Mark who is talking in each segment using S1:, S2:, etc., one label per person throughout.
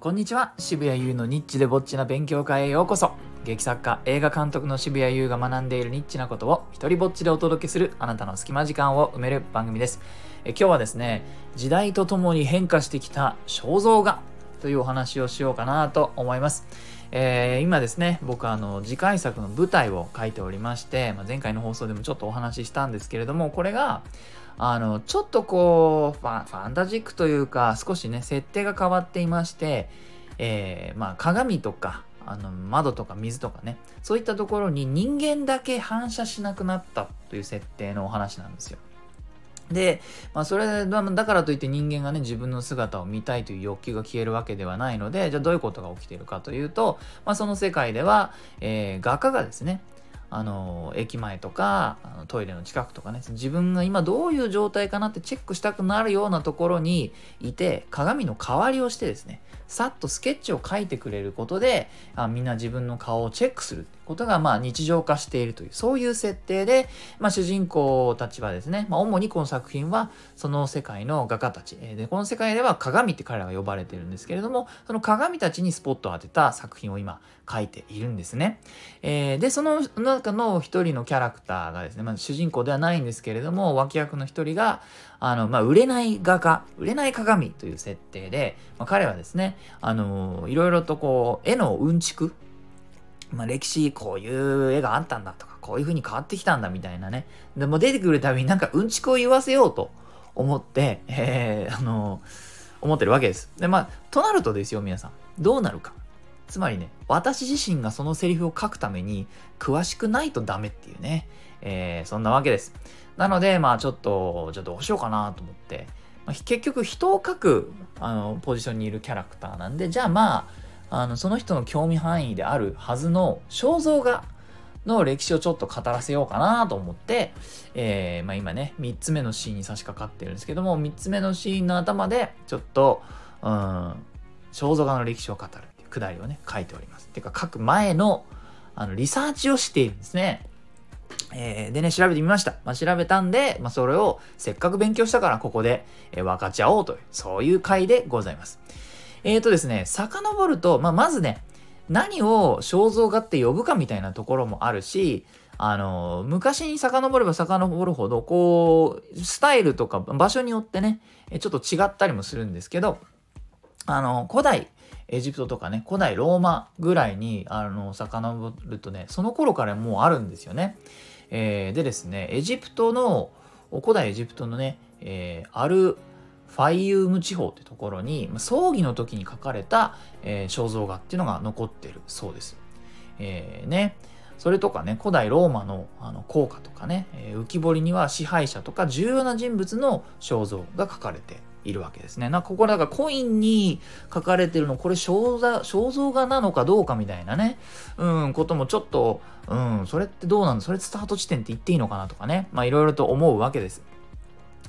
S1: こんにちは。渋谷優のニッチでぼっちな勉強会へようこそ。劇作家映画監督の渋谷優が学んでいるニッチなことを一人ぼっちでお届けするあなたの隙間時間を埋める番組です。え今日はですね時代とともに変化してきた肖像画というお話をしようかなと思います。えー、今ですね僕あの次回作の舞台を書いておりまして、まあ、前回の放送でもちょっとお話ししたんですけれどもこれがあのちょっとこうファファンタジックというか少しね設定が変わっていまして、えー、まあ、鏡とかあの窓とか水とかねそういったところに人間だけ反射しなくなったという設定のお話なんですよ。で、まあ、それだからといって人間がね自分の姿を見たいという欲求が消えるわけではないのでじゃあどういうことが起きているかというと、まあ、その世界では、えー、画家がですねあの駅前とかあのトイレの近くとかね自分が今どういう状態かなってチェックしたくなるようなところにいて鏡の代わりをしてですねさっとスケッチを描いてくれることであみんな自分の顔をチェックする。ことがまあ日常化しているというそういう設定で、まあ、主人公たちはですね、まあ、主にこの作品はその世界の画家たちでこの世界では鏡って彼らが呼ばれてるんですけれどもその鏡たちにスポットを当てた作品を今描いているんですね。えー、でその中の一人のキャラクターがですね、まあ、主人公ではないんですけれども脇役の一人があの、まあ、売れない画家売れない鏡という設定で、まあ、彼はですねあのいろいろとこう絵のうんちくまあ、歴史こういう絵があったんだとかこういう風に変わってきたんだみたいなね。でも出てくるたびになんかうんちくを言わせようと思って、えー、あの思ってるわけです。でまあとなるとですよ皆さん。どうなるか。つまりね私自身がそのセリフを書くために詳しくないとダメっていうね、えー、そんなわけです。なのでまあちょっとじゃあどうしようかなと思って、まあ、結局人を書くあのポジションにいるキャラクターなんでじゃあまああのその人の興味範囲であるはずの肖像画の歴史をちょっと語らせようかなと思って、えー、まあ、今ね3つ目のシーンに差し掛かってるんですけども3つ目のシーンの頭でちょっと、うん、肖像画の歴史を語るっていうくだりをね書いております。てか書く前のあのリサーチをしているんですね。えー、でね、調べてみました。まあ、調べたんで、まあ、それをせっかく勉強したからここで、えー、分かち合おうという、そういう回でございます。えっ、ー、とですね、遡ると、まあ、まずね、何を肖像画って呼ぶかみたいなところもあるし、あの、昔に遡れば遡るほど、こう、スタイルとか場所によってね、ちょっと違ったりもするんですけど、あの、古代エジプトとかね、古代ローマぐらいに、あの、遡るとね、その頃からもうあるんですよね。えー、でですね、エジプトの、古代エジプトのね、えー、あるファイユーム地方ってところに葬儀の時に描かれた、えー、肖像画っていうのが残ってるそうです。えー、ねそれとかね古代ローマのあの効果とかね、えー、浮き彫りには支配者とか重要な人物の肖像が描かれているわけですね。なんかここだかコインに書かれてるのこれ肖像肖像画なのかどうかみたいなね、うん、こともちょっと、うん、それってどうなんだそれスタート地点って言っていいのかなとかね、まあいろいろと思うわけです。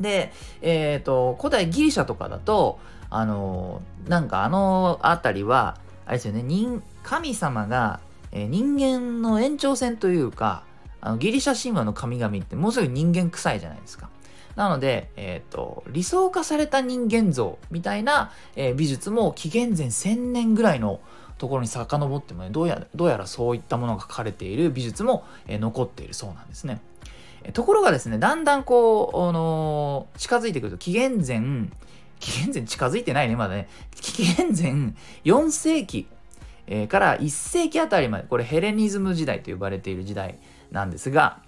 S1: で、えっ、ー、と、古代ギリシャとかだと、あの、なんかあの辺りは、あれですよね、人神様が、人間の延長線というか、あのギリシャ神話の神々ってもうすぐ人間臭いじゃないですか。なので、えっ、ー、と、理想化された人間像みたいな、えー、美術も紀元前1000年ぐらいのところに遡ってもね、どうやどうやらそういったものが書かれている美術も、えー、残っているそうなんですね。ところがですね、だんだんこう、あのー、近づいてくると、紀元前、紀元前近づいてないね、まだね。紀元前4世紀、え、から1世紀あたりまで、これヘレニズム時代と呼ばれている時代なんですが、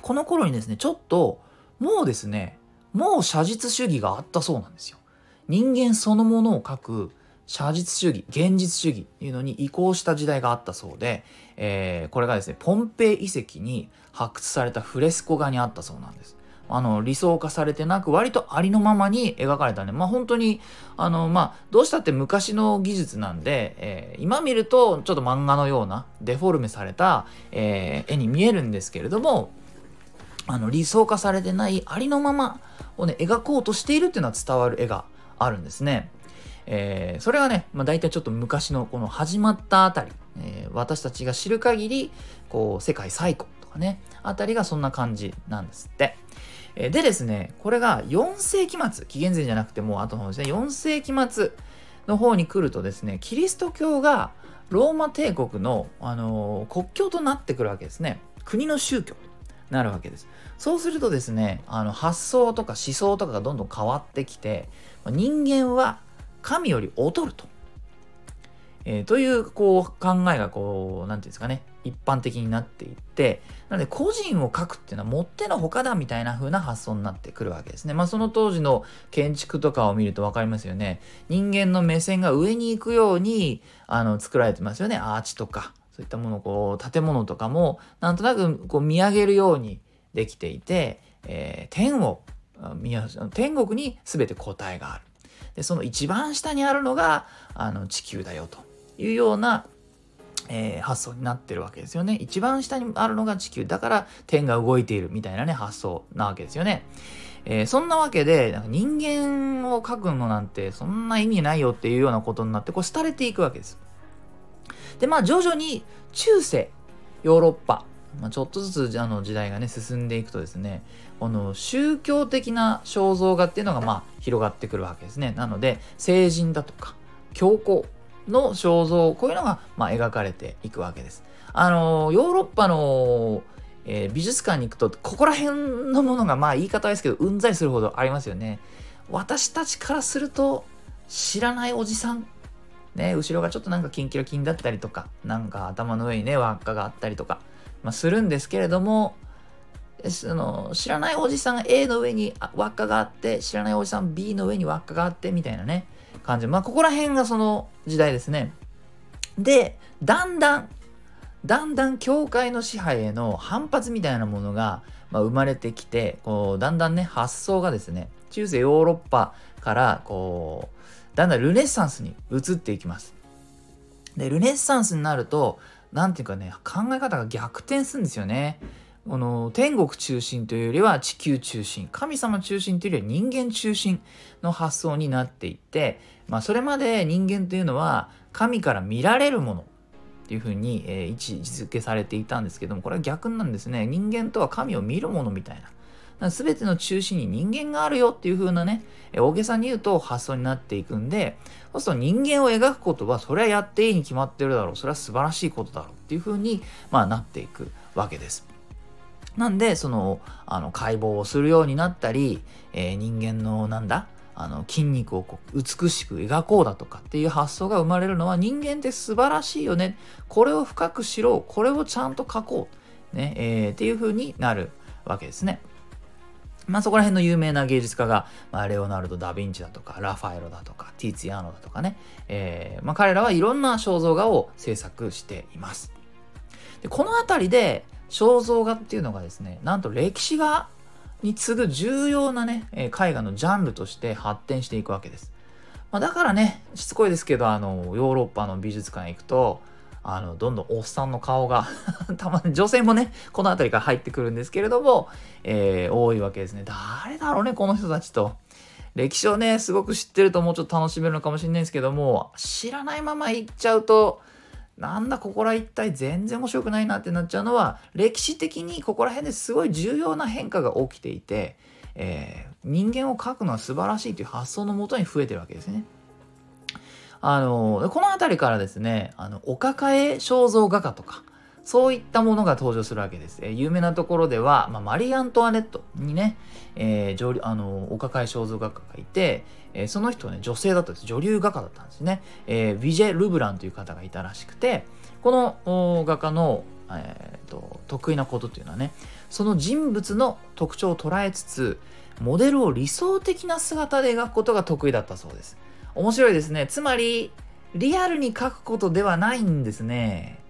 S1: この頃にですね、ちょっと、もうですね、もう写実主義があったそうなんですよ。人間そのものを描く写実主義、現実主義っていうのに移行した時代があったそうで、えー、これがですね、ポンペイ遺跡に発掘されたフレスコ画にあったそうなんです。あの、理想化されてなく、割とありのままに描かれたね。まあ本当に、あの、まあ、どうしたって昔の技術なんで、えー、今見るとちょっと漫画のようなデフォルメされた、えー、絵に見えるんですけれども、あの、理想化されてないありのままをね、描こうとしているっていうのは伝わる絵があるんですね。えー、それはね、まあ、大体ちょっと昔のこの始まったあたり、えー、私たちが知る限り、こう、世界最古かね、あたりがそんな感じなんですって。え、でですね、これが4世紀末、紀元前じゃなくてもう後の方ですね、4世紀末の方に来るとですねキリスト教がローマ帝国の、あのー、国境となってくるわけですね。国の宗教となるわけです。そうするとですねあの発想とか思想とかがどんどん変わってきて人間は神より劣ると。えー、というこう考えがこう何て言うんですかね一般的になっていってなので個人を書くっていうのはもってのほかだみたいな風な発想になってくるわけですね。まあその当時の建築とかを見ると分かりますよね。人間の目線が上に行くようにあの作られてますよね。アーチとかそういったものこう建物とかもなんとなくこう見上げるようにできていて、えー、天を天国に全て答えがある。でその一番下にあるのがあの地球だよと。いうような、えー、発想になってるわけですよね。一番下にあるのが地球。だから天が動いているみたいなね、発想なわけですよね。えー、そんなわけで、なんか人間を描くのなんてそんな意味ないよっていうようなことになって、こう廃れていくわけです。で、まあ徐々に中世、ヨーロッパ、まあ、ちょっとずつあの時代がね進んでいくとですねこの宗教的な肖像画っていうのがまあ広がってくるわけですねなので聖人だとか教皇の肖像こういうのが、まあ、描かれていくわけです。あのヨーロッパの、えー、美術館に行くとここら辺のものがまあ言い方ですけどうんざりするほどありますよね。私たちからすると知らないおじさんね、後ろがちょっとなんかキンキラキンだったりとか、なんか頭の上にね、輪っかがあったりとか、まあ、するんですけれども、その知らないおじさん A の上に輪っかがあって、知らないおじさん B の上に輪っかがあってみたいなね、感じ。まあ、ここら辺がその時代ですね。で、だんだん、だんだん教会の支配への反発みたいなものが、まあ、生まれてきて、こう、だんだんね、発想がですね、中世ヨーロッパから、こう、だんだんルネッサンスに移っていきます。で、ルネッサンスになると、なんていうかね、考え方が逆転するんですよね。この天国中心というよりは地球中心。神様中心というよりは人間中心の発想になっていって、まあ、それまで人間というのは神から見られるものっていうふうに、えー、位置づけされていたんですけどもこれは逆なんですね。人間とは神を見るものみたいな。全ての中心に人間があるよっていう風なね、大げさに言うと発想になっていくんで、そうすると人間を描くことは、それはやっていいに決まってるだろう、それは素晴らしいことだろうっていう風に、まあ、なっていくわけです。なんで、その、あの、解剖をするようになったり、えー、人間の、なんだ、あの、筋肉をこう美しく描こうだとかっていう発想が生まれるのは、人間って素晴らしいよね。これを深く知ろう。これをちゃんと描こう。ね、えー、っていう風になるわけですね。まあそこら辺の有名な芸術家が、まあ、レオナルド・ダ・ヴィンチだとか、ラファエロだとか、ティーツィアーノだとかね、えー、まあ彼らはいろんな肖像画を制作しています。でこの辺りで、肖像画っていうのがですね、なんと歴史画に次ぐ重要なね、絵画のジャンルとして発展していくわけです。まあ、だからね、しつこいですけど、あの、ヨーロッパの美術館へ行くと、あの、どんどんおっさんの顔が たまに女性もね、この辺りから入ってくるんですけれども、えー、多いわけですね。誰だろうね、この人たちと。歴史をね、すごく知ってるともうちょっと楽しめるのかもしれないですけども、知らないまま行っちゃうと、なんだここら一体全然面白くないなってなっちゃうのは歴史的にここら辺ですごい重要な変化が起きていて、えー、人間を描くのは素晴らしいという発想のもとに増えてるわけですね。あのこの辺りからですねあのお抱え肖像画家とかそういったものが登場するわけです。えー、有名なところでは、まあ、マリー・アントワネットにね、えー、あのお抱え肖像画家がいて、えー、その人はね、女性だったんです。女流画家だったんですね。えー、ヴィジェ・ルブランという方がいたらしくて、この画家の、えーと、得意なことっていうのはね、その人物の特徴を捉えつつ、モデルを理想的な姿で描くことが得意だったそうです。面白いですね。つまり、リアルに描くことではないんですね。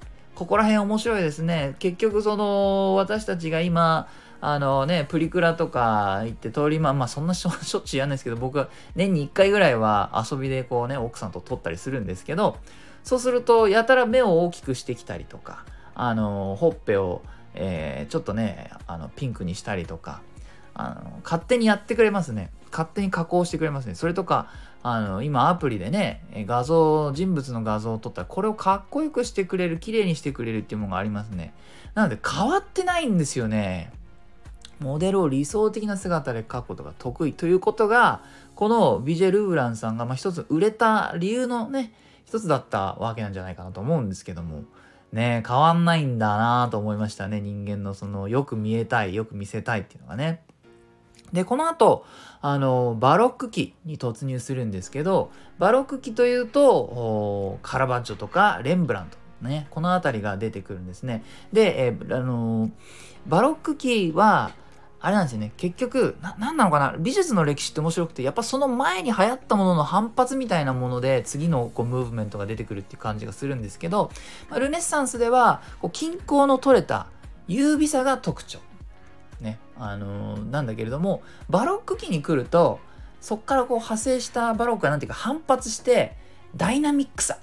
S1: ここら辺面白いですね。結局その私たちが今、あのね、プリクラとか行って通りまあ、まあそんなしょ しょっちゅうやんないですけど、僕は年に1回ぐらいは遊びでこうね、奥さんと撮ったりするんですけど、そうすると、やたら目を大きくしてきたりとか、あの、ほっぺを、えー、ちょっとね、あの、ピンクにしたりとか、あの、勝手にやってくれますね。勝手に加工してくれますね。それとか、あの、今アプリでね、画像、人物の画像を撮ったら、これをかっこよくしてくれる、綺麗にしてくれるっていうものがありますね。なので変わってないんですよね。モデルを理想的な姿で描くことが得意ということがこのビジェ・ルーブランさんがまあ一つ売れた理由のね一つだったわけなんじゃないかなと思うんですけどもね変わんないんだなと思いましたね人間のそのよく見えたいよく見せたいっていうのがね。でこの後あのバロック期に突入するんですけどバロック期というとカラバッジョとかレンブラントねこの辺りが出てくるんですね。で、えー、あのバロック期はあれなんですよね結局な何なのかな？美術の歴史って面白くてやっぱその前に流行ったものの反発みたいなもので次のこうムーブメントが出てくるっていう感じがするんですけど、まあ、ルネッサンスではこう均衡の取れた優美さが特徴。ねあのー、なんだけれどもバロック期に来るとそこからこう派生したバロックが何ていうか反発してダイナミックさ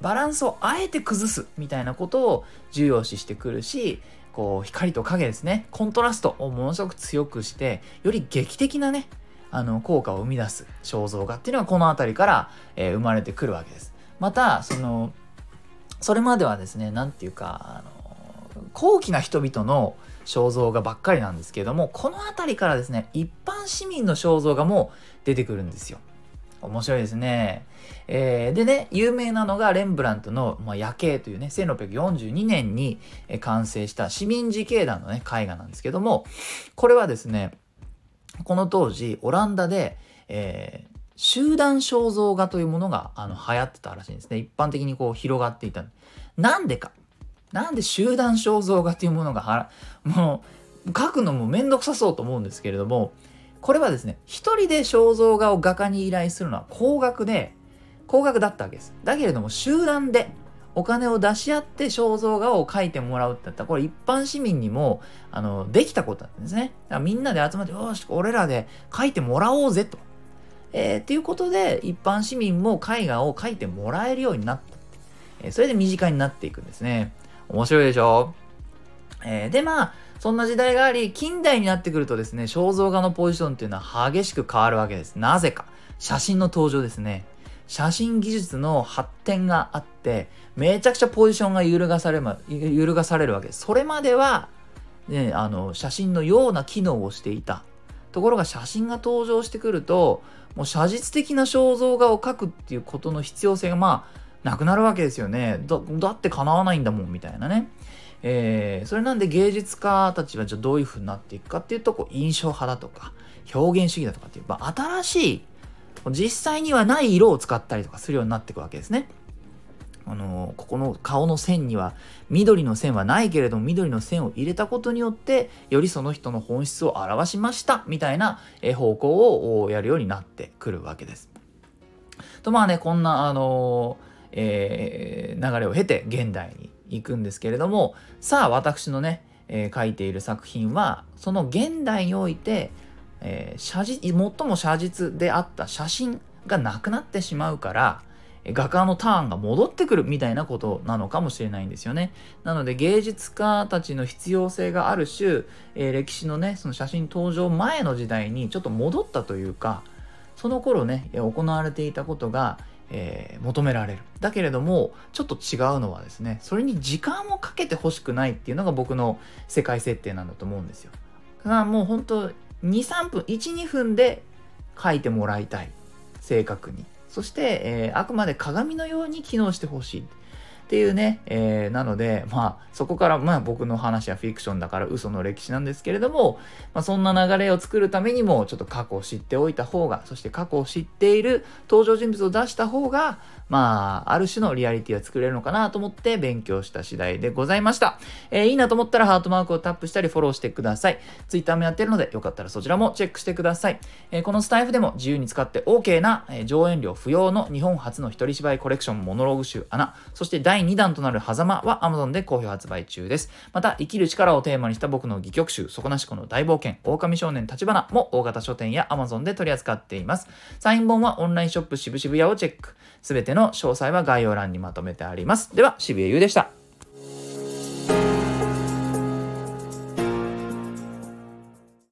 S1: バランスをあえて崩すみたいなことを重要視してくるしこう光と影ですねコントラストをものすごく強くしてより劇的なねあの効果を生み出す肖像画っていうのがこの辺りから、えー、生まれてくるわけです。またそのそれまではですね何て言うかあの高貴な人々の肖像画ばっかりなんですけれどもこの辺りからですね一般市民の肖像画も出てくるんですよ。面白いですね。えー、でね、有名なのがレンブラントの、まあ、夜景というね、1642年に完成した市民自警団のね、絵画なんですけども、これはですね、この当時、オランダで、えー、集団肖像画というものがあの流行ってたらしいんですね。一般的にこう広がっていた。なんでか。なんで集団肖像画というものがはもう描くのもめんどくさそうと思うんですけれども、これはですね、一人で肖像画を画家に依頼するのは高額で、高額だったわけです。だけれども、集団でお金を出し合って肖像画を描いてもらうってなったら、これ一般市民にも、あの、できたことなんですね。だからみんなで集まって、よし、俺らで描いてもらおうぜと。えー、っていうことで、一般市民も絵画を描いてもらえるようになった。それで身近になっていくんですね。面白いでしょ？えー、で、まあ、そんな時代があり、近代になってくるとですね、肖像画のポジションっていうのは激しく変わるわけです。なぜか。写真の登場ですね。写真技術の発展があって、めちゃくちゃポジションが揺るがされ,、ま、揺るがされるわけです。それまでは、ね、あの写真のような機能をしていた。ところが写真が登場してくると、もう写実的な肖像画を描くっていうことの必要性がまあ、なくなるわけですよね。だだって叶わないんだもん、みたいなね。えー、それなんで芸術家たちはじゃあどういう風になっていくかっていうとこう印象派だとか表現主義だとかっていう、まあ、新しい実際にはない色を使ったりとかするようになっていくわけですね。あのここの顔の線には緑の線はないけれども緑の線を入れたことによってよりその人の本質を表しましたみたいな方向をやるようになってくるわけです。とまあねこんなあの、えー、流れを経て現代に行くんですけれどもさあ私のね、えー、書いている作品はその現代において、えー、写実最も写実であった写真がなくなってしまうから画家のターンが戻ってくるみたいなことなのかもしれないんですよね。なので芸術家たちの必要性がある種、えー、歴史のねその写真登場前の時代にちょっと戻ったというかその頃ね行われていたことがえー、求められる。だけれども、ちょっと違うのはですね、それに時間をかけてほしくないっていうのが僕の世界設定なんだと思うんですよ。だからもう本当2、3分、1、2分で書いてもらいたい。正確に。そして、えー、あくまで鏡のように機能してほしい。っていうね、えー、なので、まあ、そこから、まあ、僕の話はフィクションだから嘘の歴史なんですけれども、まあ、そんな流れを作るためにも、ちょっと過去を知っておいた方が、そして過去を知っている登場人物を出した方が、まあ、ある種のリアリティは作れるのかなと思って勉強した次第でございました。えー、いいなと思ったらハートマークをタップしたりフォローしてください。Twitter もやってるので、よかったらそちらもチェックしてください。えー、このスタイフでも自由に使って OK な、えー、上演料不要の日本初の一人芝居コレクションモノローグ集穴、そして第2弾となる狭間は Amazon で好評発売中です。また、生きる力をテーマにした僕の戯曲集、底なし子の大冒険、狼少年立花も大型書店や Amazon で取り扱っています。サイン本はオンラインショップ渋々屋をチェック。すべての詳細は概要欄にまとめてあります。では、渋谷優でした。